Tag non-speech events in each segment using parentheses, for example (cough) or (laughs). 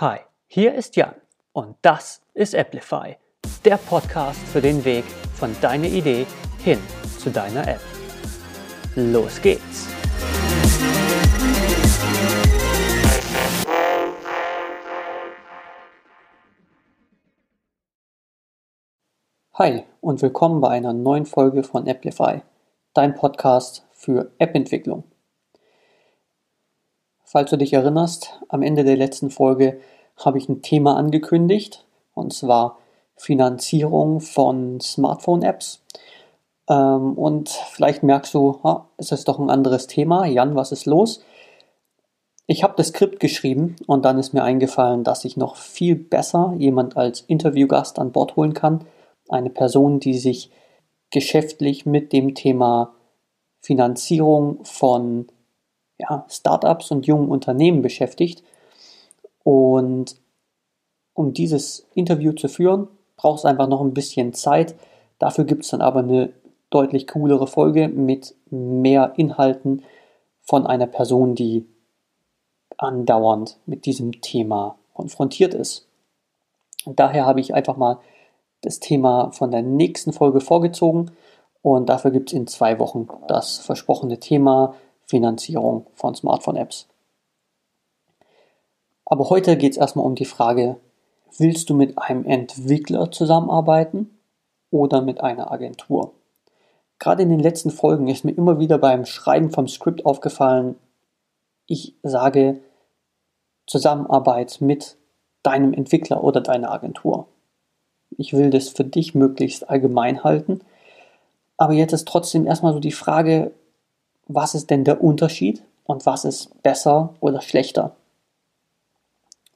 Hi, hier ist Jan und das ist Applify, der Podcast für den Weg von deiner Idee hin zu deiner App. Los geht's! Hi und willkommen bei einer neuen Folge von Applify, dein Podcast für App-Entwicklung. Falls du dich erinnerst, am Ende der letzten Folge habe ich ein Thema angekündigt, und zwar Finanzierung von Smartphone-Apps. Ähm, und vielleicht merkst du, es ist doch ein anderes Thema. Jan, was ist los? Ich habe das Skript geschrieben und dann ist mir eingefallen, dass ich noch viel besser jemand als Interviewgast an Bord holen kann. Eine Person, die sich geschäftlich mit dem Thema Finanzierung von ja, Startups und jungen Unternehmen beschäftigt. Und um dieses Interview zu führen, braucht es einfach noch ein bisschen Zeit. Dafür gibt es dann aber eine deutlich coolere Folge mit mehr Inhalten von einer Person, die andauernd mit diesem Thema konfrontiert ist. Und daher habe ich einfach mal das Thema von der nächsten Folge vorgezogen und dafür gibt es in zwei Wochen das versprochene Thema Finanzierung von Smartphone-Apps. Aber heute geht es erstmal um die Frage, willst du mit einem Entwickler zusammenarbeiten oder mit einer Agentur? Gerade in den letzten Folgen ist mir immer wieder beim Schreiben vom Skript aufgefallen, ich sage Zusammenarbeit mit deinem Entwickler oder deiner Agentur. Ich will das für dich möglichst allgemein halten. Aber jetzt ist trotzdem erstmal so die Frage, was ist denn der Unterschied und was ist besser oder schlechter?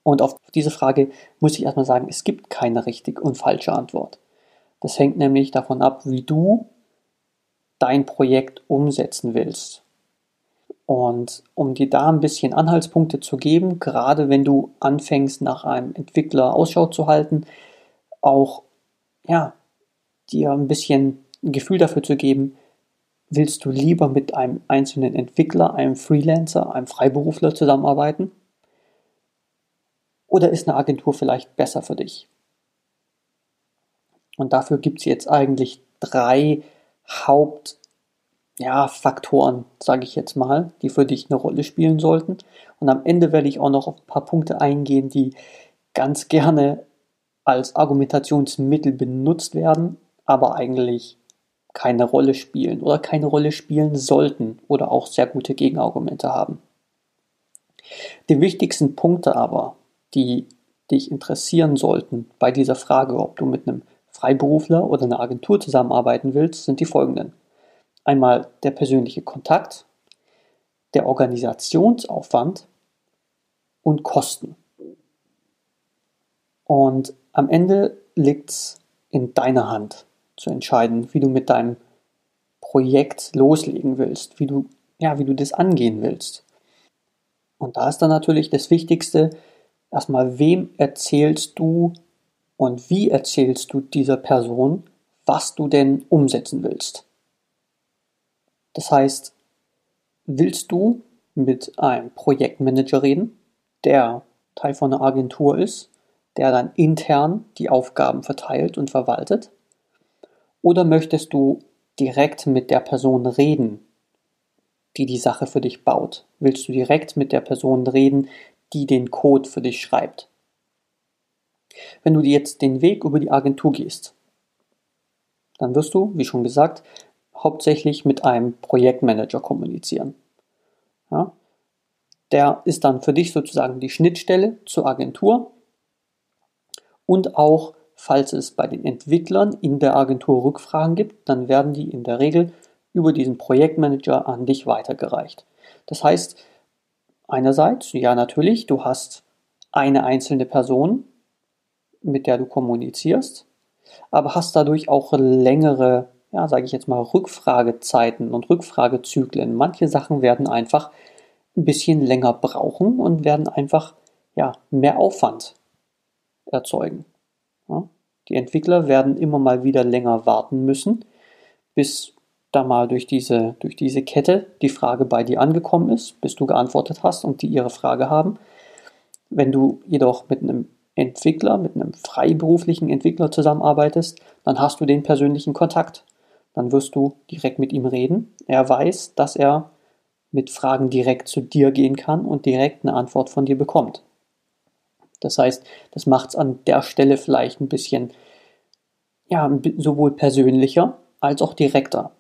Und auf diese Frage muss ich erstmal sagen, es gibt keine richtig und falsche Antwort. Das hängt nämlich davon ab, wie du dein Projekt umsetzen willst. Und um dir da ein bisschen Anhaltspunkte zu geben, gerade wenn du anfängst, nach einem Entwickler Ausschau zu halten, auch ja, dir ein bisschen ein Gefühl dafür zu geben, Willst du lieber mit einem einzelnen Entwickler, einem Freelancer, einem Freiberufler zusammenarbeiten? Oder ist eine Agentur vielleicht besser für dich? Und dafür gibt es jetzt eigentlich drei Hauptfaktoren, ja, sage ich jetzt mal, die für dich eine Rolle spielen sollten. Und am Ende werde ich auch noch auf ein paar Punkte eingehen, die ganz gerne als Argumentationsmittel benutzt werden, aber eigentlich keine Rolle spielen oder keine Rolle spielen sollten oder auch sehr gute Gegenargumente haben. Die wichtigsten Punkte aber, die dich interessieren sollten bei dieser Frage, ob du mit einem Freiberufler oder einer Agentur zusammenarbeiten willst, sind die folgenden. Einmal der persönliche Kontakt, der Organisationsaufwand und Kosten. Und am Ende liegt es in deiner Hand zu entscheiden, wie du mit deinem Projekt loslegen willst, wie du, ja, wie du das angehen willst. Und da ist dann natürlich das Wichtigste, erstmal, wem erzählst du und wie erzählst du dieser Person, was du denn umsetzen willst. Das heißt, willst du mit einem Projektmanager reden, der Teil von einer Agentur ist, der dann intern die Aufgaben verteilt und verwaltet? Oder möchtest du direkt mit der Person reden, die die Sache für dich baut? Willst du direkt mit der Person reden, die den Code für dich schreibt? Wenn du jetzt den Weg über die Agentur gehst, dann wirst du, wie schon gesagt, hauptsächlich mit einem Projektmanager kommunizieren. Ja? Der ist dann für dich sozusagen die Schnittstelle zur Agentur und auch Falls es bei den Entwicklern in der Agentur Rückfragen gibt, dann werden die in der Regel über diesen Projektmanager an dich weitergereicht. Das heißt, einerseits, ja natürlich, du hast eine einzelne Person, mit der du kommunizierst, aber hast dadurch auch längere, ja, sage ich jetzt mal, Rückfragezeiten und Rückfragezyklen. Manche Sachen werden einfach ein bisschen länger brauchen und werden einfach ja, mehr Aufwand erzeugen. Die Entwickler werden immer mal wieder länger warten müssen, bis da mal durch diese, durch diese Kette die Frage bei dir angekommen ist, bis du geantwortet hast und die ihre Frage haben. Wenn du jedoch mit einem Entwickler, mit einem freiberuflichen Entwickler zusammenarbeitest, dann hast du den persönlichen Kontakt. Dann wirst du direkt mit ihm reden. Er weiß, dass er mit Fragen direkt zu dir gehen kann und direkt eine Antwort von dir bekommt. Das heißt, das macht es an der Stelle vielleicht ein bisschen, ja, sowohl persönlicher als auch direkter.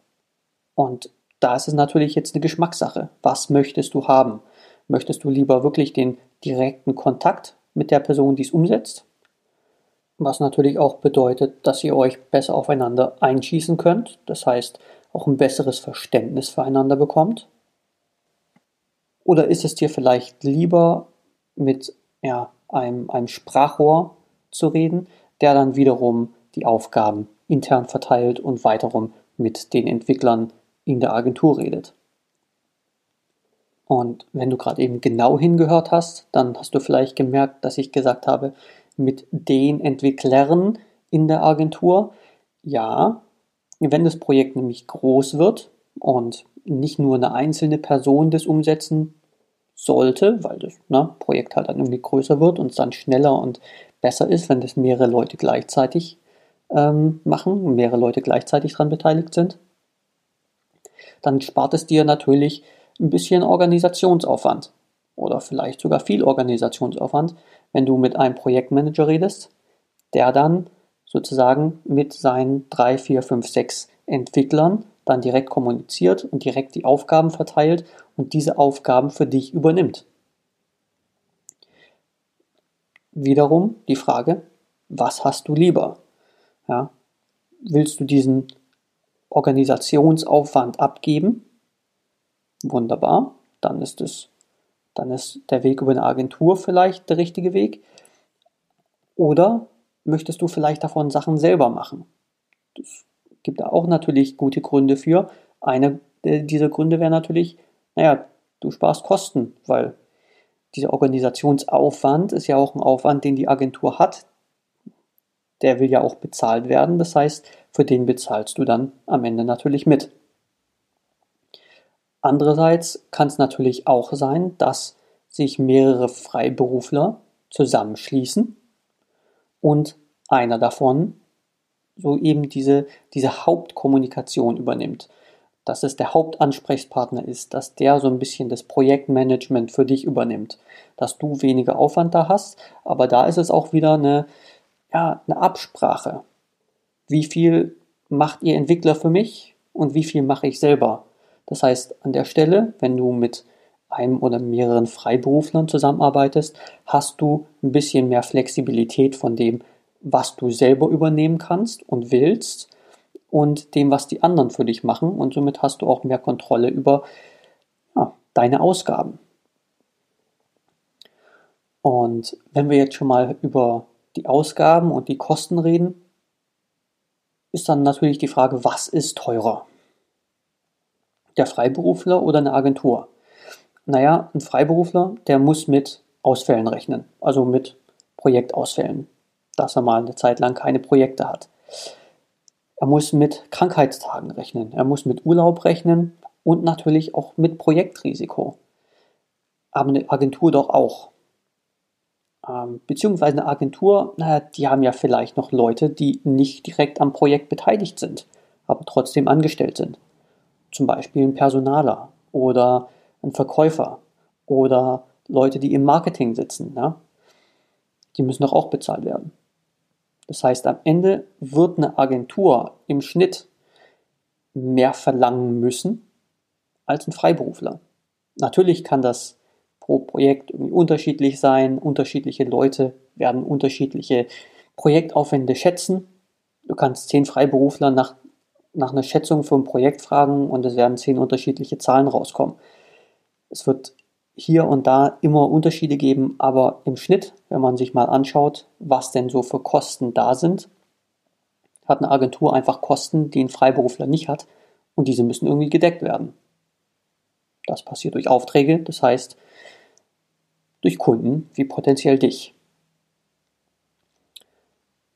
Und da ist es natürlich jetzt eine Geschmackssache. Was möchtest du haben? Möchtest du lieber wirklich den direkten Kontakt mit der Person, die es umsetzt. Was natürlich auch bedeutet, dass ihr euch besser aufeinander einschießen könnt. Das heißt, auch ein besseres Verständnis füreinander bekommt. Oder ist es dir vielleicht lieber, mit ja, einem, einem Sprachrohr zu reden, der dann wiederum die Aufgaben intern verteilt und weiterum mit den Entwicklern in der Agentur redet? Und wenn du gerade eben genau hingehört hast, dann hast du vielleicht gemerkt, dass ich gesagt habe, mit den Entwicklern in der Agentur. Ja, wenn das Projekt nämlich groß wird und nicht nur eine einzelne Person das umsetzen sollte, weil das ne, Projekt halt dann irgendwie größer wird und es dann schneller und besser ist, wenn das mehrere Leute gleichzeitig ähm, machen, mehrere Leute gleichzeitig daran beteiligt sind, dann spart es dir natürlich ein bisschen Organisationsaufwand oder vielleicht sogar viel Organisationsaufwand, wenn du mit einem Projektmanager redest, der dann sozusagen mit seinen drei, vier, fünf, sechs Entwicklern dann direkt kommuniziert und direkt die Aufgaben verteilt und diese Aufgaben für dich übernimmt. Wiederum die Frage, was hast du lieber? Ja, willst du diesen Organisationsaufwand abgeben wunderbar, dann ist es, dann ist der Weg über eine Agentur vielleicht der richtige Weg. Oder möchtest du vielleicht davon Sachen selber machen? Es gibt da auch natürlich gute Gründe für. Einer dieser Gründe wäre natürlich, naja, du sparst Kosten, weil dieser Organisationsaufwand ist ja auch ein Aufwand, den die Agentur hat. Der will ja auch bezahlt werden. Das heißt, für den bezahlst du dann am Ende natürlich mit. Andererseits kann es natürlich auch sein, dass sich mehrere Freiberufler zusammenschließen und einer davon so eben diese, diese Hauptkommunikation übernimmt. Dass es der Hauptansprechpartner ist, dass der so ein bisschen das Projektmanagement für dich übernimmt, dass du weniger Aufwand da hast, aber da ist es auch wieder eine, ja, eine Absprache. Wie viel macht ihr Entwickler für mich und wie viel mache ich selber? Das heißt, an der Stelle, wenn du mit einem oder mehreren Freiberuflern zusammenarbeitest, hast du ein bisschen mehr Flexibilität von dem, was du selber übernehmen kannst und willst und dem, was die anderen für dich machen. Und somit hast du auch mehr Kontrolle über ja, deine Ausgaben. Und wenn wir jetzt schon mal über die Ausgaben und die Kosten reden, ist dann natürlich die Frage, was ist teurer? der Freiberufler oder eine Agentur? Naja, ein Freiberufler, der muss mit Ausfällen rechnen, also mit Projektausfällen, dass er mal eine Zeit lang keine Projekte hat. Er muss mit Krankheitstagen rechnen, er muss mit Urlaub rechnen und natürlich auch mit Projektrisiko. Aber eine Agentur doch auch. Ähm, beziehungsweise eine Agentur, naja, die haben ja vielleicht noch Leute, die nicht direkt am Projekt beteiligt sind, aber trotzdem angestellt sind zum Beispiel ein Personaler oder ein Verkäufer oder Leute, die im Marketing sitzen. Ja? Die müssen doch auch bezahlt werden. Das heißt, am Ende wird eine Agentur im Schnitt mehr verlangen müssen als ein Freiberufler. Natürlich kann das pro Projekt unterschiedlich sein. Unterschiedliche Leute werden unterschiedliche Projektaufwände schätzen. Du kannst zehn Freiberufler nach nach einer Schätzung für ein Projekt fragen und es werden zehn unterschiedliche Zahlen rauskommen. Es wird hier und da immer Unterschiede geben, aber im Schnitt, wenn man sich mal anschaut, was denn so für Kosten da sind, hat eine Agentur einfach Kosten, die ein Freiberufler nicht hat und diese müssen irgendwie gedeckt werden. Das passiert durch Aufträge, das heißt durch Kunden wie potenziell dich.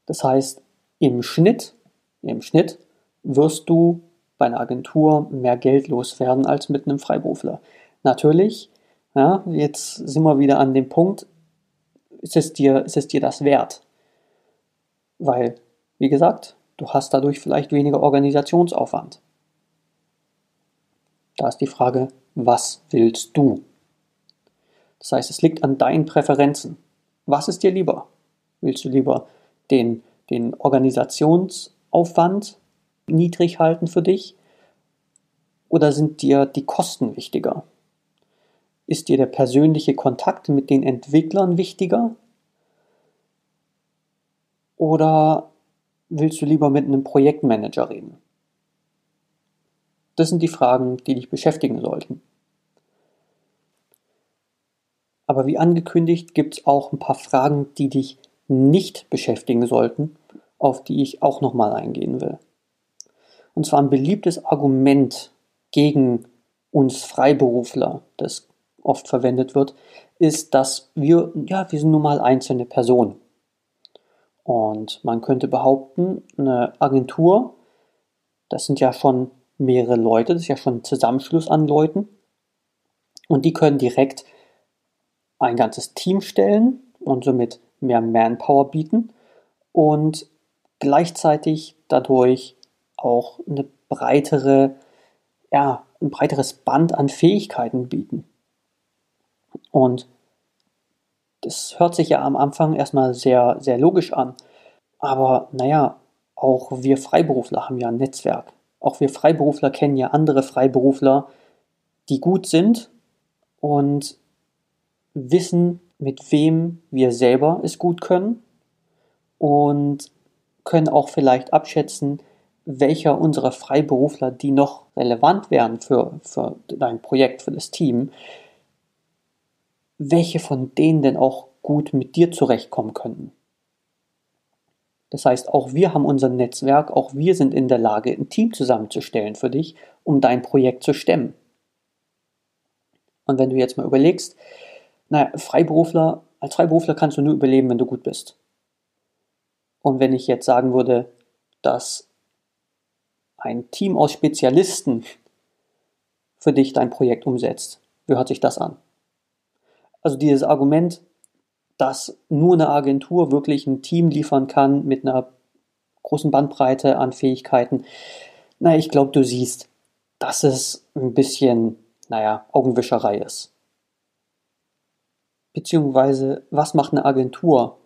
Das heißt, im Schnitt, im Schnitt wirst du bei einer Agentur mehr Geld loswerden als mit einem Freiberufler. Natürlich, ja, jetzt sind wir wieder an dem Punkt, ist es dir, ist es dir das wert? Weil, wie gesagt, du hast dadurch vielleicht weniger Organisationsaufwand. Da ist die Frage, was willst du? Das heißt, es liegt an deinen Präferenzen. Was ist dir lieber? Willst du lieber den, den Organisationsaufwand niedrig halten für dich? Oder sind dir die Kosten wichtiger? Ist dir der persönliche Kontakt mit den Entwicklern wichtiger? Oder willst du lieber mit einem Projektmanager reden? Das sind die Fragen, die dich beschäftigen sollten. Aber wie angekündigt gibt es auch ein paar Fragen, die dich nicht beschäftigen sollten, auf die ich auch nochmal eingehen will. Und zwar ein beliebtes Argument gegen uns Freiberufler, das oft verwendet wird, ist, dass wir, ja, wir sind nun mal einzelne Personen. Und man könnte behaupten, eine Agentur, das sind ja schon mehrere Leute, das ist ja schon ein Zusammenschluss an Leuten. Und die können direkt ein ganzes Team stellen und somit mehr Manpower bieten und gleichzeitig dadurch auch eine breitere, ja, ein breiteres Band an Fähigkeiten bieten. Und das hört sich ja am Anfang erstmal sehr, sehr logisch an. Aber naja, auch wir Freiberufler haben ja ein Netzwerk. Auch wir Freiberufler kennen ja andere Freiberufler, die gut sind und wissen, mit wem wir selber es gut können und können auch vielleicht abschätzen, welcher unserer Freiberufler, die noch relevant wären für, für dein Projekt, für das Team, welche von denen denn auch gut mit dir zurechtkommen könnten. Das heißt, auch wir haben unser Netzwerk, auch wir sind in der Lage, ein Team zusammenzustellen für dich, um dein Projekt zu stemmen. Und wenn du jetzt mal überlegst, naja, Freiberufler, als Freiberufler kannst du nur überleben, wenn du gut bist. Und wenn ich jetzt sagen würde, dass ein Team aus Spezialisten für dich dein Projekt umsetzt, wie hört sich das an? Also dieses Argument, dass nur eine Agentur wirklich ein Team liefern kann mit einer großen Bandbreite an Fähigkeiten, na, ich glaube, du siehst, dass es ein bisschen, naja, Augenwischerei ist. Beziehungsweise, was macht eine Agentur,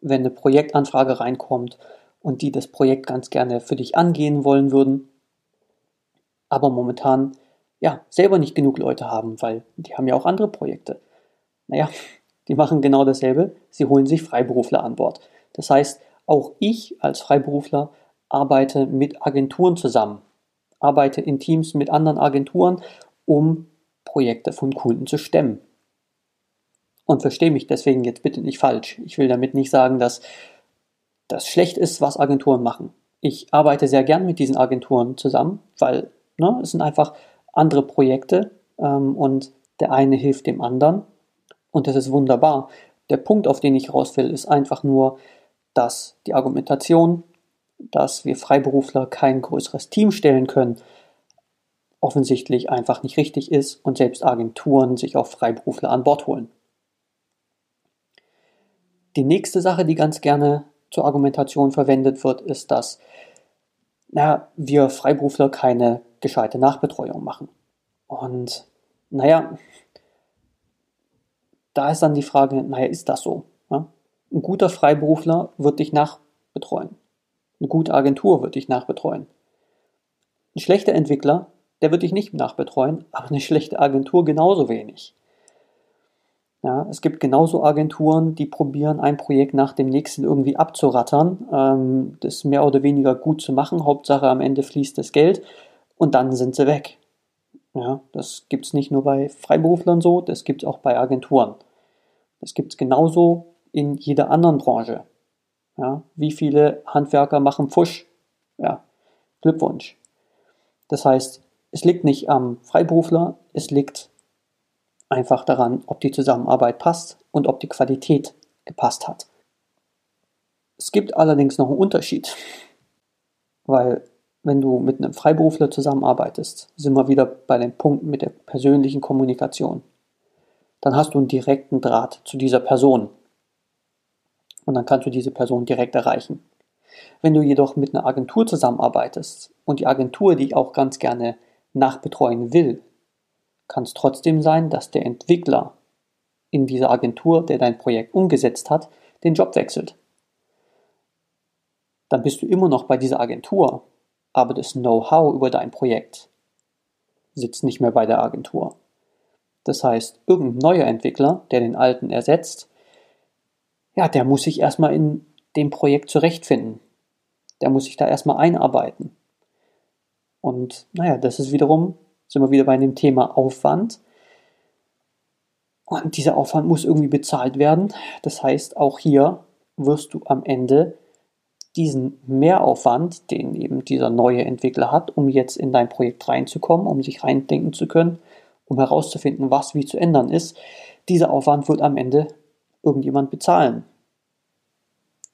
wenn eine Projektanfrage reinkommt und die das Projekt ganz gerne für dich angehen wollen würden, aber momentan ja selber nicht genug Leute haben, weil die haben ja auch andere Projekte. Naja, die machen genau dasselbe. Sie holen sich Freiberufler an Bord. Das heißt, auch ich als Freiberufler arbeite mit Agenturen zusammen, arbeite in Teams mit anderen Agenturen, um Projekte von Kunden zu stemmen. Und verstehe mich deswegen jetzt bitte nicht falsch. Ich will damit nicht sagen, dass das schlecht ist, was Agenturen machen. Ich arbeite sehr gern mit diesen Agenturen zusammen, weil ne, es sind einfach andere Projekte ähm, und der eine hilft dem anderen und das ist wunderbar. Der Punkt, auf den ich raus will, ist einfach nur, dass die Argumentation, dass wir Freiberufler kein größeres Team stellen können, offensichtlich einfach nicht richtig ist und selbst Agenturen sich auch Freiberufler an Bord holen. Die nächste Sache, die ganz gerne zur Argumentation verwendet wird, ist, dass na, wir Freiberufler keine gescheite Nachbetreuung machen. Und naja, da ist dann die Frage, naja, ist das so? Ja? Ein guter Freiberufler wird dich nachbetreuen. Eine gute Agentur wird dich nachbetreuen. Ein schlechter Entwickler, der wird dich nicht nachbetreuen, aber eine schlechte Agentur genauso wenig. Ja, es gibt genauso Agenturen, die probieren, ein Projekt nach dem nächsten irgendwie abzurattern, ähm, das mehr oder weniger gut zu machen. Hauptsache am Ende fließt das Geld und dann sind sie weg. Ja, das gibt es nicht nur bei Freiberuflern so, das gibt es auch bei Agenturen. Das gibt es genauso in jeder anderen Branche. Ja, wie viele Handwerker machen Pfusch? Ja, Glückwunsch. Das heißt, es liegt nicht am Freiberufler, es liegt einfach daran, ob die Zusammenarbeit passt und ob die Qualität gepasst hat. Es gibt allerdings noch einen Unterschied, (laughs) weil wenn du mit einem Freiberufler zusammenarbeitest, sind wir wieder bei dem Punkt mit der persönlichen Kommunikation. Dann hast du einen direkten Draht zu dieser Person. Und dann kannst du diese Person direkt erreichen. Wenn du jedoch mit einer Agentur zusammenarbeitest und die Agentur dich auch ganz gerne nachbetreuen will, kann es trotzdem sein, dass der Entwickler in dieser Agentur, der dein Projekt umgesetzt hat, den Job wechselt. Dann bist du immer noch bei dieser Agentur, aber das Know-how über dein Projekt sitzt nicht mehr bei der Agentur. Das heißt, irgendein neuer Entwickler, der den alten ersetzt, ja, der muss sich erstmal in dem Projekt zurechtfinden. Der muss sich da erstmal einarbeiten. Und naja, das ist wiederum, sind wir wieder bei dem Thema Aufwand. Und dieser Aufwand muss irgendwie bezahlt werden. Das heißt, auch hier wirst du am Ende diesen Mehraufwand, den eben dieser neue Entwickler hat, um jetzt in dein Projekt reinzukommen, um sich reindenken zu können, um herauszufinden, was wie zu ändern ist, dieser Aufwand wird am Ende irgendjemand bezahlen.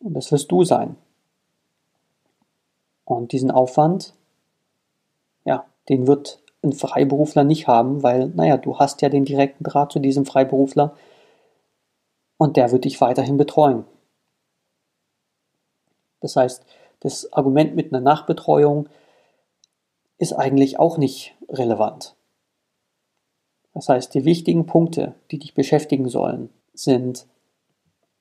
Und das wirst du sein. Und diesen Aufwand, ja, den wird ein Freiberufler nicht haben, weil, naja, du hast ja den direkten Draht zu diesem Freiberufler und der wird dich weiterhin betreuen. Das heißt, das Argument mit einer Nachbetreuung ist eigentlich auch nicht relevant. Das heißt, die wichtigen Punkte, die dich beschäftigen sollen, sind,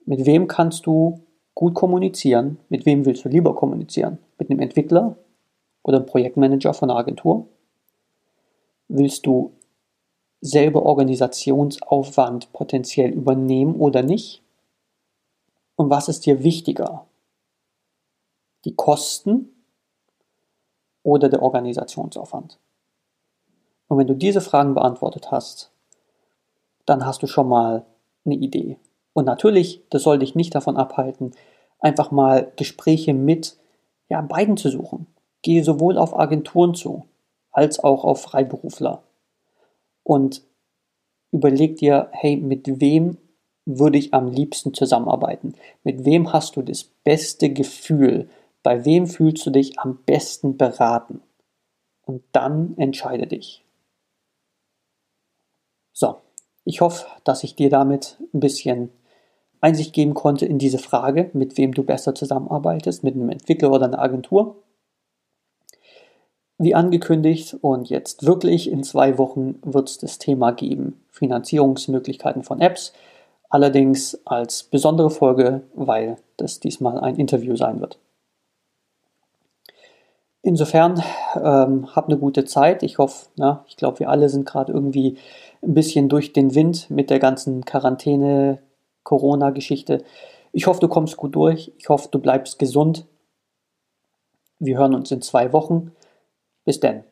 mit wem kannst du gut kommunizieren, mit wem willst du lieber kommunizieren? Mit einem Entwickler oder einem Projektmanager von einer Agentur? Willst du selber Organisationsaufwand potenziell übernehmen oder nicht? Und was ist dir wichtiger? Die Kosten oder der Organisationsaufwand? Und wenn du diese Fragen beantwortet hast, dann hast du schon mal eine Idee. Und natürlich, das soll dich nicht davon abhalten, einfach mal Gespräche mit ja, beiden zu suchen. Gehe sowohl auf Agenturen zu, als auch auf Freiberufler. Und überleg dir, hey, mit wem würde ich am liebsten zusammenarbeiten? Mit wem hast du das beste Gefühl? Bei wem fühlst du dich am besten beraten? Und dann entscheide dich. So, ich hoffe, dass ich dir damit ein bisschen Einsicht geben konnte in diese Frage, mit wem du besser zusammenarbeitest, mit einem Entwickler oder einer Agentur. Wie angekündigt und jetzt wirklich in zwei Wochen wird es das Thema geben, Finanzierungsmöglichkeiten von Apps, allerdings als besondere Folge, weil das diesmal ein Interview sein wird. Insofern ähm, hab eine gute Zeit. Ich hoffe, na, ich glaube, wir alle sind gerade irgendwie ein bisschen durch den Wind mit der ganzen Quarantäne, Corona-Geschichte. Ich hoffe, du kommst gut durch. Ich hoffe, du bleibst gesund. Wir hören uns in zwei Wochen. Bis denn.